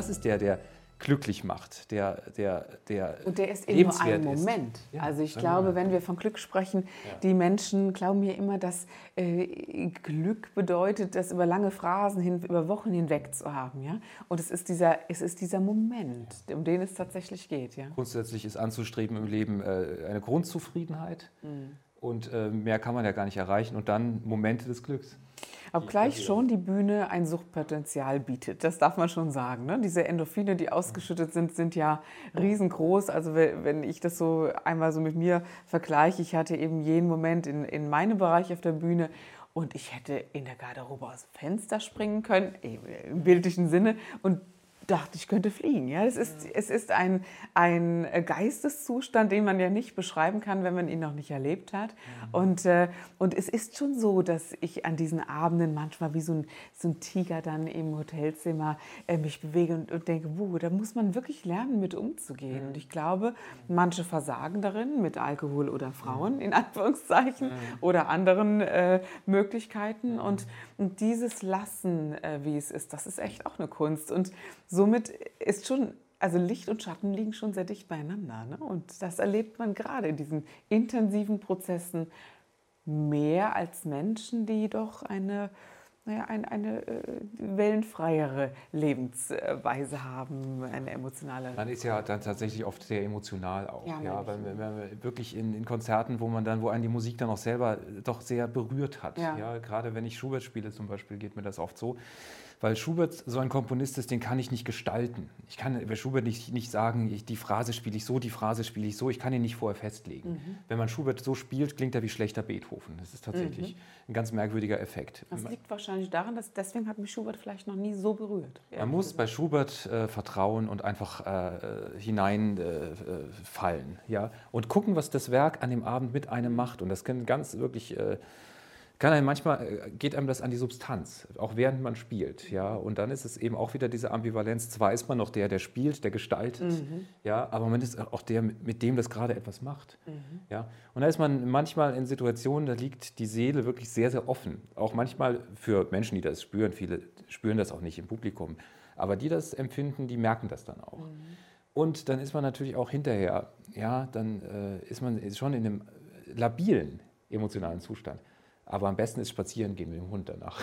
Das ist der, der glücklich macht, der, der, der Und der ist eben nur ein Moment. Ja, also ich glaube, Moment. wenn wir von Glück sprechen, ja. die Menschen glauben mir immer, dass äh, Glück bedeutet, das über lange Phrasen, hin, über Wochen hinweg zu haben. Ja? Und es ist, dieser, es ist dieser Moment, um den es tatsächlich geht. Ja? Grundsätzlich ist anzustreben im Leben äh, eine Grundzufriedenheit. Mhm. Und äh, mehr kann man ja gar nicht erreichen. Und dann Momente des Glücks. Obgleich schon die Bühne ein Suchtpotenzial bietet, das darf man schon sagen. Ne? Diese Endorphine, die ausgeschüttet sind, sind ja riesengroß. Also wenn ich das so einmal so mit mir vergleiche, ich hatte eben jeden Moment in, in meinem Bereich auf der Bühne und ich hätte in der Garderobe aus dem Fenster springen können, im bildlichen Sinne. Und dachte, ich könnte fliegen. Ja, es ist, es ist ein, ein Geisteszustand, den man ja nicht beschreiben kann, wenn man ihn noch nicht erlebt hat. Mhm. Und, äh, und es ist schon so, dass ich an diesen Abenden manchmal wie so ein, so ein Tiger dann im Hotelzimmer äh, mich bewege und, und denke, wo, da muss man wirklich lernen, mit umzugehen. Mhm. Und ich glaube, manche versagen darin mit Alkohol oder Frauen, mhm. in Anführungszeichen, oder anderen äh, Möglichkeiten. Und, und dieses Lassen, äh, wie es ist, das ist echt auch eine Kunst. Und somit ist schon, also Licht und Schatten liegen schon sehr dicht beieinander. Ne? Und das erlebt man gerade in diesen intensiven Prozessen mehr als Menschen, die doch eine, naja, eine, eine äh, wellenfreiere Lebensweise haben, eine emotionale. Man ist ja dann tatsächlich oft sehr emotional auch. Ja, ja weil, wenn man wirklich in, in, Konzerten, wo man dann, wo einen die Musik dann auch selber doch sehr berührt hat. Ja. ja gerade wenn ich Schubert spiele zum Beispiel, geht mir das oft so weil Schubert so ein Komponist ist, den kann ich nicht gestalten. Ich kann bei Schubert nicht, nicht sagen, ich, die Phrase spiele ich so, die Phrase spiele ich so. Ich kann ihn nicht vorher festlegen. Mhm. Wenn man Schubert so spielt, klingt er wie schlechter Beethoven. Das ist tatsächlich mhm. ein ganz merkwürdiger Effekt. Das liegt wahrscheinlich daran, dass deswegen hat mich Schubert vielleicht noch nie so berührt. Man muss bei Schubert äh, vertrauen und einfach äh, hineinfallen. Äh, ja? Und gucken, was das Werk an dem Abend mit einem macht. Und das kann ganz wirklich äh, kann einem manchmal äh, geht einem das an die Substanz, auch während man spielt, ja. Und dann ist es eben auch wieder diese Ambivalenz. Zwar ist man noch der, der spielt, der gestaltet, mhm. ja, aber man ist auch der, mit dem das gerade etwas macht, mhm. ja. Und da ist man manchmal in Situationen, da liegt die Seele wirklich sehr, sehr offen. Auch manchmal für Menschen, die das spüren. Viele spüren das auch nicht im Publikum, aber die das empfinden, die merken das dann auch. Mhm. Und dann ist man natürlich auch hinterher, ja, dann äh, ist man schon in einem labilen emotionalen Zustand. Aber am besten ist spazieren gehen mit dem Hund danach.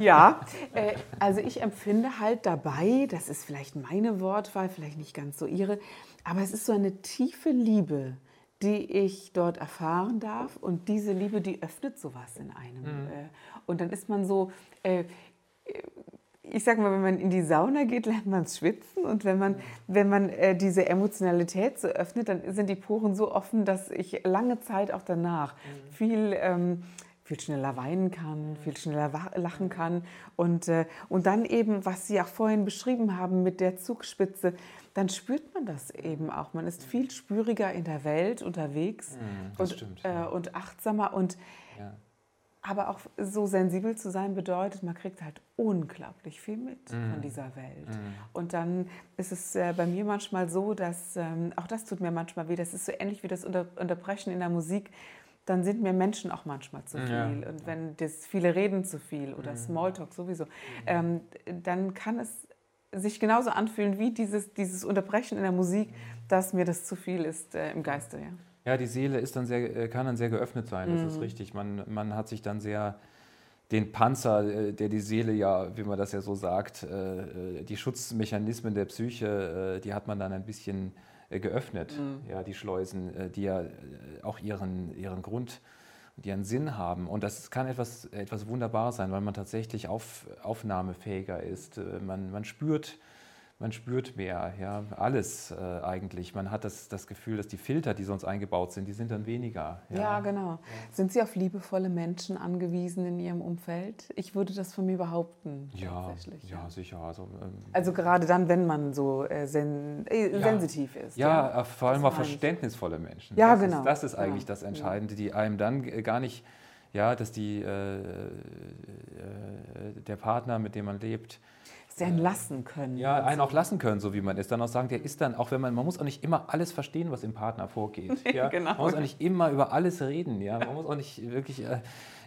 Ja, äh, also ich empfinde halt dabei, das ist vielleicht meine Wortwahl, vielleicht nicht ganz so ihre, aber es ist so eine tiefe Liebe, die ich dort erfahren darf. Und diese Liebe, die öffnet sowas in einem. Mhm. Äh, und dann ist man so, äh, ich sage mal, wenn man in die Sauna geht, lernt man es schwitzen. Und wenn man, wenn man äh, diese Emotionalität so öffnet, dann sind die Poren so offen, dass ich lange Zeit auch danach mhm. viel ähm, viel schneller weinen kann, viel schneller lachen kann. Und, äh, und dann eben, was Sie auch vorhin beschrieben haben mit der Zugspitze, dann spürt man das eben auch. Man ist viel spüriger in der Welt unterwegs mm, und, stimmt, äh, ja. und achtsamer. Und, ja. Aber auch so sensibel zu sein bedeutet, man kriegt halt unglaublich viel mit mm. von dieser Welt. Mm. Und dann ist es äh, bei mir manchmal so, dass, ähm, auch das tut mir manchmal weh, das ist so ähnlich wie das Unter Unterbrechen in der Musik dann sind mir Menschen auch manchmal zu viel. Ja. Und wenn das viele reden zu viel oder mhm. Smalltalk sowieso, mhm. ähm, dann kann es sich genauso anfühlen wie dieses, dieses Unterbrechen in der Musik, dass mir das zu viel ist äh, im Geiste. Ja. ja, die Seele ist dann sehr, äh, kann dann sehr geöffnet sein, das mhm. ist richtig. Man, man hat sich dann sehr den Panzer, äh, der die Seele ja, wie man das ja so sagt, äh, die Schutzmechanismen der Psyche, die hat man dann ein bisschen geöffnet, mhm. ja, die Schleusen, äh, die ja äh, auch ihren, ihren Grund und ihren Sinn haben. Und das kann etwas, etwas wunderbar sein, weil man tatsächlich auf, aufnahmefähiger ist. Man, man spürt, man spürt mehr, ja, alles äh, eigentlich. Man hat das, das Gefühl, dass die Filter, die sonst eingebaut sind, die sind dann weniger. Ja, ja genau. Ja. Sind Sie auf liebevolle Menschen angewiesen in Ihrem Umfeld? Ich würde das von mir behaupten. Ja, ja, sicher. Also, ähm, also gerade dann, wenn man so äh, sen äh, sensitiv ist. Ja, äh, vor allem auch verständnisvolle Menschen. Ja, das genau. Ist, das ist eigentlich das Entscheidende, die einem dann gar nicht, ja, dass die, äh, äh, der Partner, mit dem man lebt, Einen lassen können. Ja, einen auch lassen können, so wie man ist. Dann auch sagen, der ist dann, auch wenn man, man muss auch nicht immer alles verstehen, was im Partner vorgeht. Ja? genau. Man muss auch nicht immer über alles reden. Ja? Man muss auch nicht wirklich äh,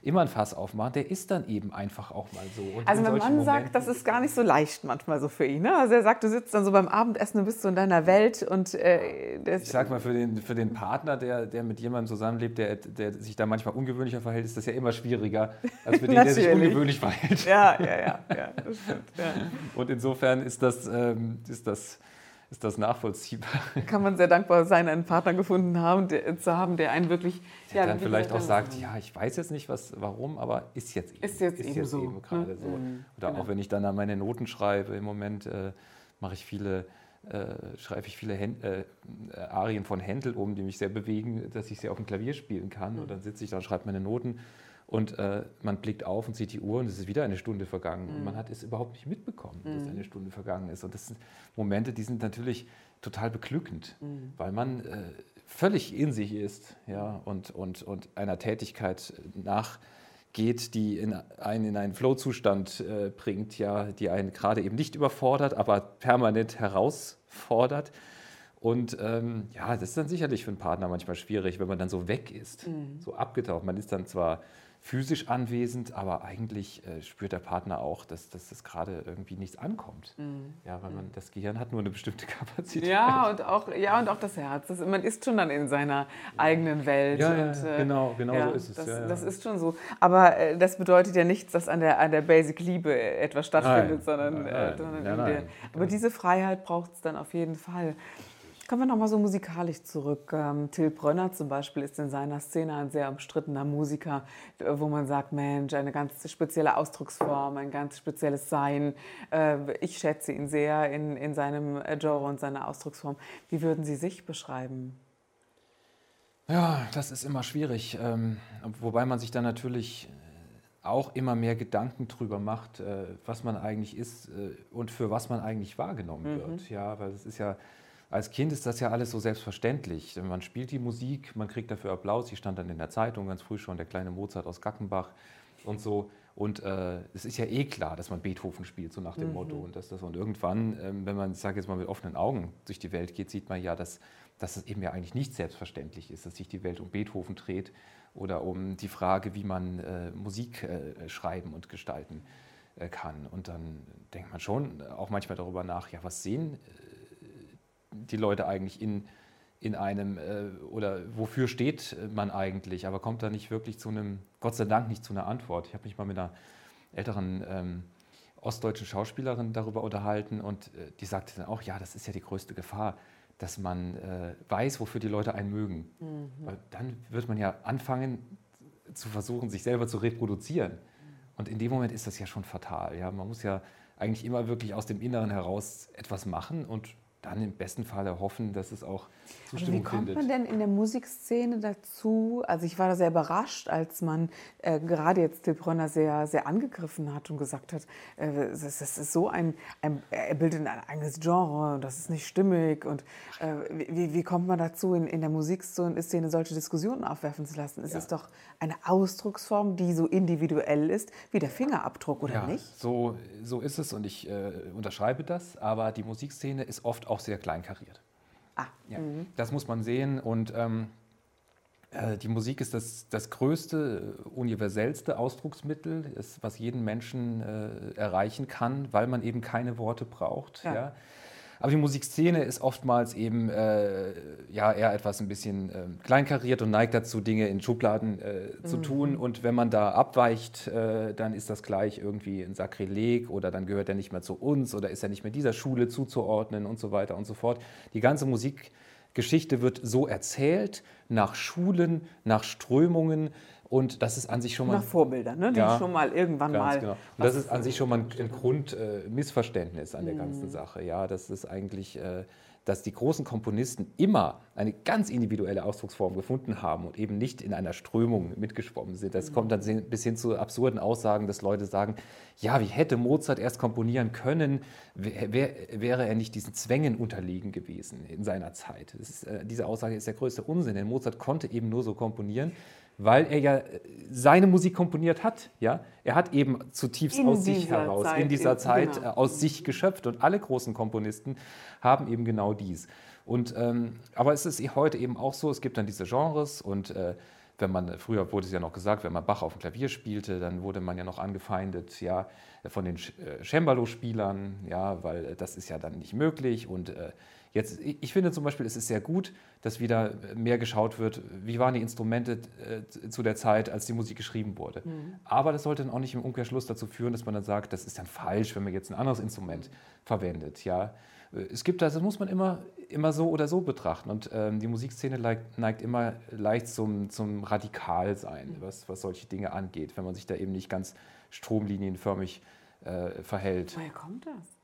immer ein Fass aufmachen. Der ist dann eben einfach auch mal so. Und also mein Mann Momenten sagt, das ist gar nicht so leicht manchmal so für ihn. Ne? Also er sagt, du sitzt dann so beim Abendessen und bist so in deiner Welt. Und, äh, ich sag mal, für den, für den Partner, der, der mit jemandem zusammenlebt, der, der sich da manchmal ungewöhnlicher verhält, ist das ja immer schwieriger, als für den, der sich ungewöhnlich verhält. Ja, ja, ja. ja, das stimmt, ja. Und insofern ist das, ähm, ist das ist das nachvollziehbar. Kann man sehr dankbar sein, einen Partner gefunden haben, der, zu haben, der einen wirklich. Der ja, dann vielleicht auch sagt, ja, ich weiß jetzt nicht, was, warum, aber ist jetzt eben, ist jetzt ist eben, jetzt so, eben ne? gerade ne? so. Mhm, Oder genau. auch wenn ich dann meine Noten schreibe, im Moment äh, mache ich viele. Äh, schreibe ich viele Hän äh, Arien von Händel um, die mich sehr bewegen, dass ich sie auf dem Klavier spielen kann. Mhm. Und dann sitze ich da und schreibe meine Noten und äh, man blickt auf und sieht die Uhr und es ist wieder eine Stunde vergangen. Mhm. Und man hat es überhaupt nicht mitbekommen, mhm. dass eine Stunde vergangen ist. Und das sind Momente, die sind natürlich total beglückend, mhm. weil man äh, völlig in sich ist ja, und, und, und einer Tätigkeit nachgeht, die in einen in einen Flow-Zustand äh, bringt, ja, die einen gerade eben nicht überfordert, aber permanent herausfordert. Und ähm, ja, das ist dann sicherlich für einen Partner manchmal schwierig, wenn man dann so weg ist, mhm. so abgetaucht. Man ist dann zwar physisch anwesend, aber eigentlich äh, spürt der Partner auch, dass, dass das gerade irgendwie nichts ankommt. Mhm. Ja, weil man, das Gehirn hat nur eine bestimmte Kapazität. Ja, und auch, ja, und auch das Herz. Das, man ist schon dann in seiner eigenen Welt. Ja, und, äh, genau, genau ja, so ist es. Das, ja, das, ist schon so. Aber äh, das bedeutet ja nichts, dass an der, an der Basic Liebe etwas stattfindet, nein, sondern, nein, nein, sondern der, aber diese Freiheit braucht es dann auf jeden Fall. Kommen wir nochmal so musikalisch zurück. Ähm, Till Brönner zum Beispiel ist in seiner Szene ein sehr umstrittener Musiker, wo man sagt, Mensch, eine ganz spezielle Ausdrucksform, ein ganz spezielles Sein. Äh, ich schätze ihn sehr in, in seinem äh, Genre und seiner Ausdrucksform. Wie würden Sie sich beschreiben? Ja, das ist immer schwierig. Ähm, wobei man sich dann natürlich auch immer mehr Gedanken drüber macht, äh, was man eigentlich ist und für was man eigentlich wahrgenommen mhm. wird. Ja, weil es ist ja als Kind ist das ja alles so selbstverständlich. Man spielt die Musik, man kriegt dafür Applaus. Die stand dann in der Zeitung ganz früh schon, der kleine Mozart aus Gackenbach und so. Und äh, es ist ja eh klar, dass man Beethoven spielt, so nach dem mhm. Motto. Und, dass das, und irgendwann, ähm, wenn man, ich sage jetzt mal, mit offenen Augen durch die Welt geht, sieht man ja, dass, dass es eben ja eigentlich nicht selbstverständlich ist, dass sich die Welt um Beethoven dreht oder um die Frage, wie man äh, Musik äh, schreiben und gestalten äh, kann. Und dann denkt man schon auch manchmal darüber nach, ja, was sehen äh, die Leute eigentlich in, in einem äh, oder wofür steht man eigentlich, aber kommt da nicht wirklich zu einem, Gott sei Dank nicht zu einer Antwort. Ich habe mich mal mit einer älteren ähm, ostdeutschen Schauspielerin darüber unterhalten und äh, die sagte dann auch, ja, das ist ja die größte Gefahr, dass man äh, weiß, wofür die Leute einen mögen. Mhm. Weil dann wird man ja anfangen zu versuchen, sich selber zu reproduzieren. Und in dem Moment ist das ja schon fatal. Ja? Man muss ja eigentlich immer wirklich aus dem Inneren heraus etwas machen und dann im besten Fall hoffen, dass es auch Zustimmung findet. Wie kommt findet. man denn in der Musikszene dazu? Also ich war da sehr überrascht, als man äh, gerade jetzt Till Brönner sehr, sehr angegriffen hat und gesagt hat, äh, das, das, ist so ein, ein, er bildet ein eigenes Genre und das ist nicht stimmig. Und äh, wie, wie kommt man dazu, in, in der Musikszene solche Diskussionen aufwerfen zu lassen? Es ja. ist doch eine Ausdrucksform, die so individuell ist wie der Fingerabdruck, oder ja, nicht? So, so ist es und ich äh, unterschreibe das, aber die Musikszene ist oft auch sehr kleinkariert. Ah. Ja, mhm. Das muss man sehen und ähm, äh, die Musik ist das, das größte, universellste Ausdrucksmittel, ist, was jeden Menschen äh, erreichen kann, weil man eben keine Worte braucht. Ja. ja. Aber die Musikszene ist oftmals eben äh, ja, eher etwas ein bisschen äh, kleinkariert und neigt dazu, Dinge in Schubladen äh, zu mhm. tun. Und wenn man da abweicht, äh, dann ist das gleich irgendwie ein Sakrileg oder dann gehört er nicht mehr zu uns oder ist er nicht mehr dieser Schule zuzuordnen und so weiter und so fort. Die ganze Musikgeschichte wird so erzählt, nach Schulen, nach Strömungen Und das ist an sich schon mal. Nach Vorbildern, ne? die Ja, schon mal irgendwann mal. genau. Und das ist an sich schon mal ein, ein Grundmissverständnis an der ganzen Mhm. Sache. Ja, das ist eigentlich, äh, dass die großen Komponisten immer eine ganz individuelle Ausdrucksform gefunden haben und eben nicht in einer Strömung mitgeschwommen sind. Das kommt dann se- bis hin zu absurden Aussagen, dass Leute sagen, ja, wie hätte Mozart erst komponieren können, wär, wär, wäre er nicht diesen Zwängen unterlegen gewesen in seiner Zeit. Ist, äh, diese Aussage ist der größte Unsinn, denn Mozart konnte eben nur so komponieren, weil er ja äh, seine Musik komponiert hat. Ja? Er hat eben zutiefst In aus sich heraus, Zeit, in dieser in- Zeit genau. äh, aus sich geschöpft. Und alle großen Komponisten haben eben genau dies. Und, ähm, aber es ist heute eben auch so, es gibt dann diese Genres und äh, wenn man, früher wurde es ja noch gesagt, wenn man Bach auf dem Klavier spielte, dann wurde man ja noch angefeindet, ja, von den äh, Cembalo-Spielern, ja, weil das ist ja dann nicht möglich. Und äh, jetzt, ich finde zum Beispiel, es ist sehr gut, dass wieder mehr geschaut wird, wie waren die Instrumente äh, zu der Zeit, als die Musik geschrieben wurde. Aber das sollte dann auch nicht im Umkehrschluss dazu führen, dass man dann sagt, das ist dann falsch, wenn man jetzt ein anderes Instrument verwendet, ja. Äh, Es gibt das, das muss man immer, immer so oder so betrachten. Und ähm, die Musikszene neigt, neigt immer leicht zum, zum Radikalsein, was, was solche Dinge angeht, wenn man sich da eben nicht ganz stromlinienförmig äh, verhält. Woher kommt das?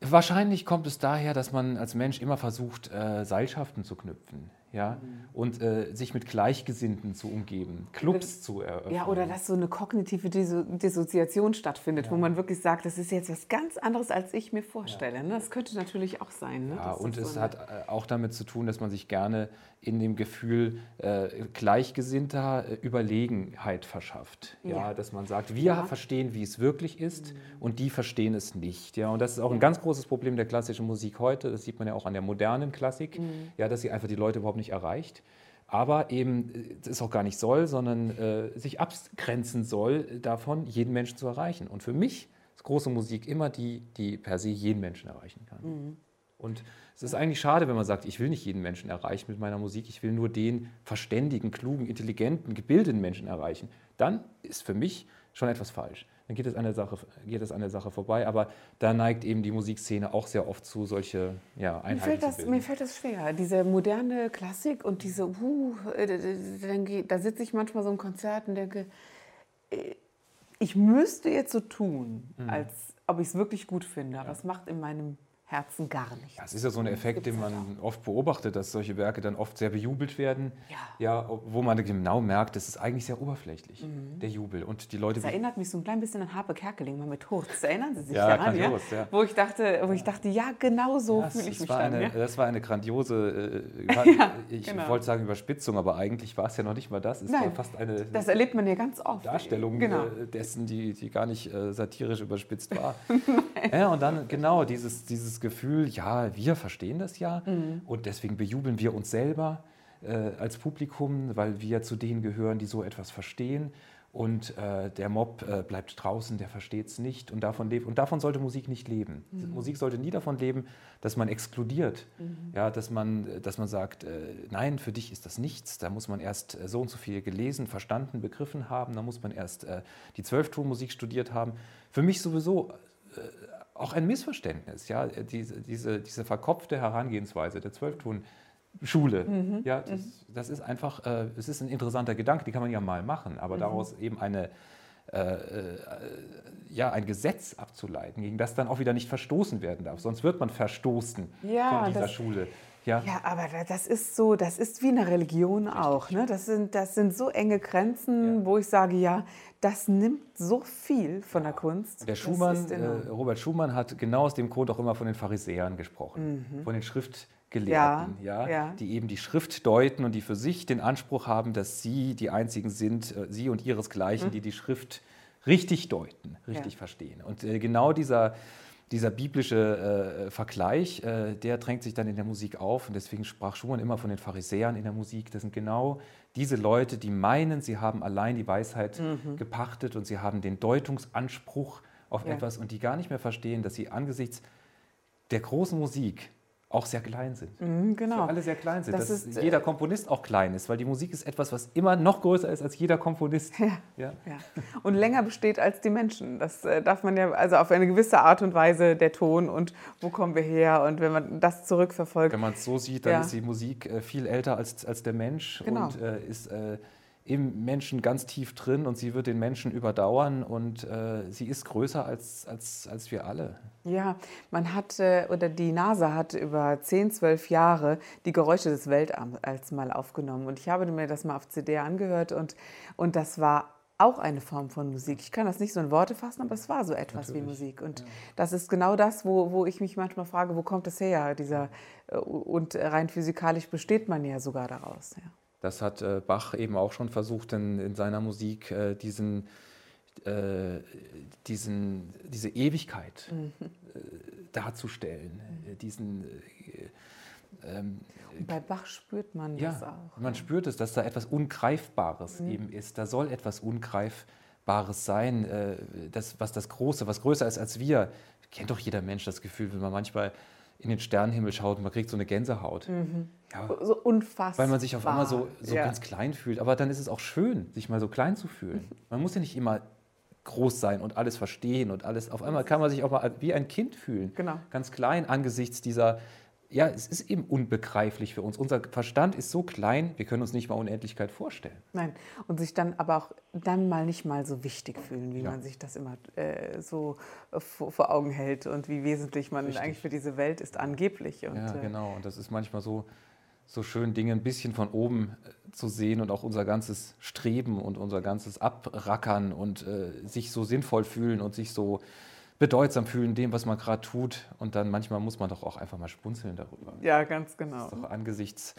Wahrscheinlich kommt es daher, dass man als Mensch immer versucht, äh, Seilschaften zu knüpfen ja? und äh, sich mit Gleichgesinnten zu umgeben, Clubs zu eröffnen. Ja, oder dass so eine kognitive Disso Dissoziation stattfindet, wo man wirklich sagt, das ist jetzt was ganz anderes, als ich mir vorstelle. Ne? Das könnte natürlich auch sein. Ne? Ja, Das und es so hat äh, auch damit zu tun, dass man sich gerne in dem Gefühl äh, gleichgesinnter äh, Überlegenheit verschafft. Ja, Ja. dass man sagt, wir Ja. verstehen, wie es wirklich ist und die verstehen es nicht. Ja, und das ist auch ein ganz großes Problem der klassischen Musik heute. Das sieht man ja auch an der modernen Klassik, ja, dass sie einfach die Leute überhaupt nicht erreicht. Aber eben äh, es ist auch gar nicht soll, sondern äh, sich abgrenzen soll davon, jeden Menschen zu erreichen. Und für mich ist große Musik immer die, die per se jeden Menschen erreichen kann. Und es ist eigentlich schade, wenn man sagt, ich will nicht jeden Menschen erreichen mit meiner Musik, ich will nur den verständigen, klugen, intelligenten, gebildeten Menschen erreichen. Dann ist für mich schon etwas falsch. Dann geht es an der Sache, geht es an der Sache vorbei. Aber da neigt eben die Musikszene auch sehr oft zu, solche ja, Mir Einheiten fällt, zu das, mir fällt das schwer. Diese moderne Klassik und diese, uh, äh, da sitze ich manchmal so im Konzert und denke, äh, ich müsste jetzt so tun, Mhm. als ob ich es wirklich gut finde. Aber es macht in meinem Herzen gar nichts. Ja, es ist ja so ein Effekt, den man oft beobachtet, dass solche Werke dann oft sehr bejubelt werden. Ja. Ja, wo man genau merkt, das ist eigentlich sehr oberflächlich, der Jubel. Und die Leute Das erinnert mich so ein klein bisschen an Harpe Kerkeling mal mit Hurz. Erinnern Sie sich Ja, daran? grandios, ja. Wo, ich dachte, wo ich dachte, ja, genau so Ja, fühle ich mich war dann. eine, ja. Das war eine grandiose, äh, Ja, ich genau. wollte sagen Überspitzung, aber eigentlich war es ja noch nicht mal das. Es war Nein, fast eine Das erlebt man ja ganz oft. Darstellung Genau. äh, dessen, die, die gar nicht äh, satirisch überspitzt war. ja, und dann genau dieses, dieses Gefühl, ja, wir verstehen das ja Mhm. und deswegen bejubeln wir uns selber äh, als Publikum, weil wir zu denen gehören, die so etwas verstehen. Und äh, der Mob äh, bleibt draußen, der versteht es nicht und davon lebt. Und davon sollte Musik nicht leben. Mhm. Musik sollte nie davon leben, dass man exkludiert. Ja, dass, man, dass man sagt, äh, nein, für dich ist das nichts. Da muss man erst äh, so und so viel gelesen, verstanden, begriffen haben. Da muss man erst äh, die Zwölftonmusik studiert haben. Für mich sowieso äh, auch ein Missverständnis. Ja? Diese, diese, diese verkopfte Herangehensweise der Zwölftonschule. Ja, das, das ist einfach, äh, es ist ein interessanter Gedanke, die kann man ja mal machen, aber daraus eben eine, äh, äh, ja, ein Gesetz abzuleiten, gegen das dann auch wieder nicht verstoßen werden darf. Sonst wird man verstoßen Ja, von dieser das- Schule. Ja, Ja, aber da- das ist so, das ist wie eine Religion auch. Ne? Das, sind, das sind so enge Grenzen, Ja. wo ich sage, ja, das nimmt so viel von der Kunst. Der Schumann, enorm. äh, Robert Schumann hat genau aus dem Grund auch immer von den Pharisäern gesprochen, von den Schriftgelehrten, ja, Mhm. Ja, die eben die Schrift deuten und die für sich den Anspruch haben, dass sie die einzigen sind, äh, sie und ihresgleichen, die die Schrift richtig deuten, richtig Mhm. Verstehen. Und äh, genau dieser, dieser biblische äh, Vergleich, äh, der drängt sich dann in der Musik auf. Und deswegen sprach Schumann immer von den Pharisäern in der Musik. Das sind genau diese Leute, die meinen, sie haben allein die Weisheit gepachtet und sie haben den Deutungsanspruch auf Mhm. Ja. etwas und die gar nicht mehr verstehen, dass sie angesichts der großen Musik auch sehr klein sind. Mhm, genau. Wir alle sehr klein sind, Das dass ist, äh, jeder Komponist auch klein ist, weil die Musik ist etwas, was immer noch größer ist als jeder Komponist. Ja. Ja. Und länger besteht als die Menschen. Das äh, darf man ja, also auf eine gewisse Art und Weise der Ton und wo kommen wir her und wenn man das zurückverfolgt. Wenn man es so sieht, dann Ja. ist die Musik äh, viel älter als, als der Mensch Genau. und äh, ist äh, im Menschen ganz tief drin und sie wird den Menschen überdauern und äh, sie ist größer als, als, als wir alle. Ja, man hat, äh, oder die NASA hat über 10, 12 Jahre die Geräusche des Weltalls mal aufgenommen und ich habe mir das mal auf CD angehört und, und das war auch eine Form von Musik. Ich kann das nicht so in Worte fassen, aber es war so etwas Natürlich. wie Musik. Und ja. das ist genau das, wo, wo ich mich manchmal frage, wo kommt das her? Dieser, äh, und rein physikalisch besteht man ja sogar daraus. Ja. Das hat äh, Bach eben auch schon versucht in, in seiner Musik, äh, diesen, äh, diesen, diese Ewigkeit mhm. Äh, darzustellen. Mhm. Diesen, äh, ähm, bei Bach spürt man ja, das auch. Man spürt es, dass da etwas Ungreifbares mhm. eben ist. Da soll etwas Ungreifbares sein, das, was das Große, was größer ist als wir. Kennt doch jeder Mensch das Gefühl, wenn man manchmal in den Sternenhimmel schaut und man kriegt so eine Gänsehaut. Mhm. Ja, so unfassbar. Weil man sich auf einmal so, so ja. ganz klein fühlt. Aber dann ist es auch schön, sich mal so klein zu fühlen. Man muss ja nicht immer groß sein und alles verstehen und alles. Auf einmal kann man sich auch mal wie ein Kind fühlen. Genau. Ganz klein angesichts dieser ja, es ist eben unbegreiflich für uns. Unser Verstand ist so klein, wir können uns nicht mal Unendlichkeit vorstellen. Nein, und sich dann aber auch dann mal nicht mal so wichtig fühlen, wie ja. man sich das immer äh, so vor, vor, Augen hält und wie wesentlich man Richtig. eigentlich für diese Welt ist, angeblich. Und, ja, äh, genau. Und das ist manchmal so, so schön, Dinge ein bisschen von oben äh, zu sehen und auch unser ganzes Streben und unser ganzes Abrackern und äh, sich so sinnvoll fühlen und sich so bedeutsam fühlen, dem, was man gerade tut. Und dann manchmal muss man doch auch einfach mal spunzeln darüber. Ja, ganz genau. Das ist doch angesichts,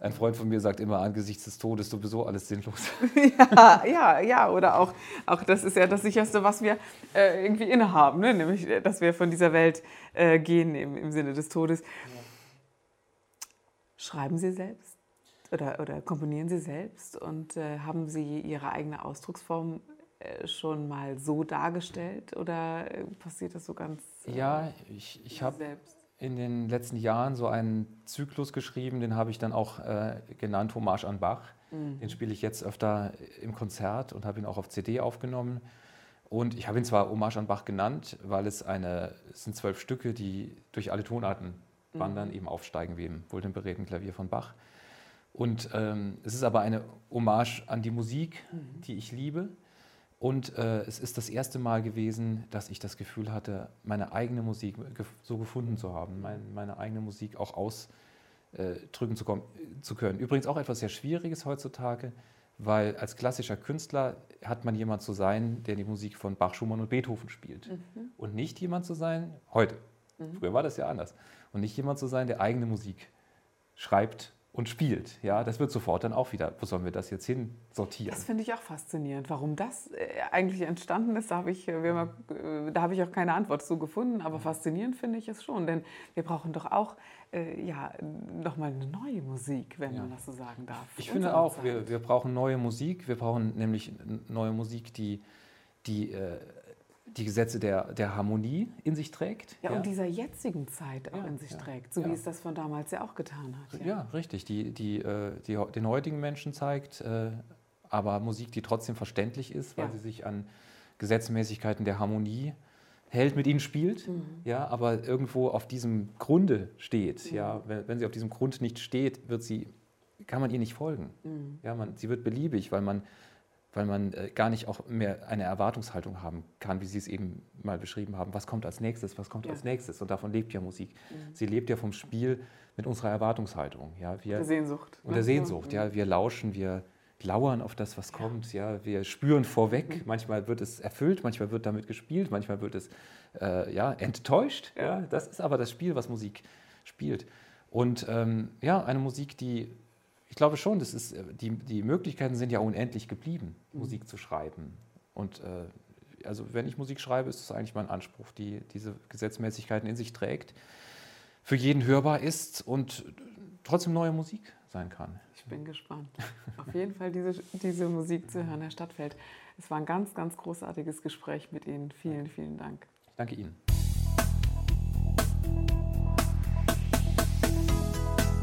ein Freund von mir sagt immer, angesichts des Todes sowieso alles sinnlos. ja, ja, ja. Oder auch, auch das ist ja das Sicherste, was wir äh, irgendwie innehaben, ne? nämlich, äh, dass wir von dieser Welt äh, gehen im, im Sinne des Todes. Schreiben Sie selbst oder, oder komponieren Sie selbst und äh, haben Sie Ihre eigene Ausdrucksform schon mal so dargestellt oder äh, passiert das so ganz? Äh, ja, ich, ich habe in den letzten Jahren so einen Zyklus geschrieben, den habe ich dann auch äh, genannt Hommage an Bach. Mhm. Den spiele ich jetzt öfter im Konzert und habe ihn auch auf CD aufgenommen. Und ich habe ihn zwar Hommage an Bach genannt, weil es eine, es sind zwölf Stücke, die durch alle Tonarten mhm. wandern, eben aufsteigen wie im wohltemperierten Klavier von Bach. Und ähm, es ist aber eine Hommage an die Musik, mhm. die ich liebe und äh, es ist das erste Mal gewesen, dass ich das Gefühl hatte, meine eigene Musik gef so gefunden zu haben, mein, meine eigene Musik auch ausdrücken äh, zu, zu, können. Übrigens auch etwas sehr Schwieriges heutzutage, weil als klassischer Künstler hat man jemand zu sein, der die Musik von Bach, Schumann und Beethoven spielt. Mhm. Und nicht jemand zu sein, heute, mhm. früher war das ja anders, und nicht jemand zu sein, der eigene Musik schreibt und spielt. Ja, das wird sofort dann auch wieder, wo sollen wir das jetzt hin sortieren? Das finde ich auch faszinierend. Warum das äh, eigentlich entstanden ist, da habe ich, äh, äh, da habe ich auch keine Antwort zu gefunden. Aber faszinierend finde ich es schon, denn wir brauchen doch auch äh, ja, nochmal eine neue Musik, wenn ja. man das so sagen darf. Ich finde auch, wir, wir brauchen neue Musik. Wir brauchen nämlich neue Musik, die, die äh, die Gesetze der, der Harmonie in sich trägt. Ja, ja. und dieser jetzigen Zeit auch ja, in sich ja, trägt, so wie es das von damals ja auch getan hat. Ja, richtig, die, die, äh, die, den heutigen Menschen zeigt, äh, aber Musik, die trotzdem verständlich ist, weil sie sich an Gesetzmäßigkeiten der Harmonie hält, mit ihnen spielt, mhm. ja, aber irgendwo auf diesem Grunde steht. Mhm. Ja, wenn, wenn, sie auf diesem Grund nicht steht, wird sie, kann man ihr nicht folgen. Mhm. Ja, man, sie wird beliebig, weil man weil man äh, gar nicht auch mehr eine Erwartungshaltung haben kann, wie Sie es eben mal beschrieben haben. Was kommt als nächstes? Was kommt ja. als nächstes? Und davon lebt ja Musik. Mhm. Sie lebt ja vom Spiel mit unserer Erwartungshaltung. Ja, wir, der Sehnsucht. Und der Sehnsucht. Ja, wir lauschen, wir lauern auf das, was kommt. Ja, wir spüren vorweg. Mhm. Manchmal wird es erfüllt, manchmal wird damit gespielt, manchmal wird es äh, ja, enttäuscht. Ja. ja. das ist aber das Spiel, was Musik spielt. Und ähm, ja, eine Musik, die glaube schon, das ist, äh, die, die Möglichkeiten sind ja unendlich geblieben, mhm. Musik zu schreiben. Und äh, also wenn ich Musik schreibe, ist das eigentlich mein Anspruch, die diese Gesetzmäßigkeiten in sich trägt, für jeden hörbar ist und trotzdem neue Musik sein kann. Ich bin gespannt. Auf jeden Fall diese, diese Musik zu hören, Herr Stadtfeld. Es war ein ganz, ganz großartiges Gespräch mit Ihnen. Vielen, vielen Dank. Ich danke Ihnen.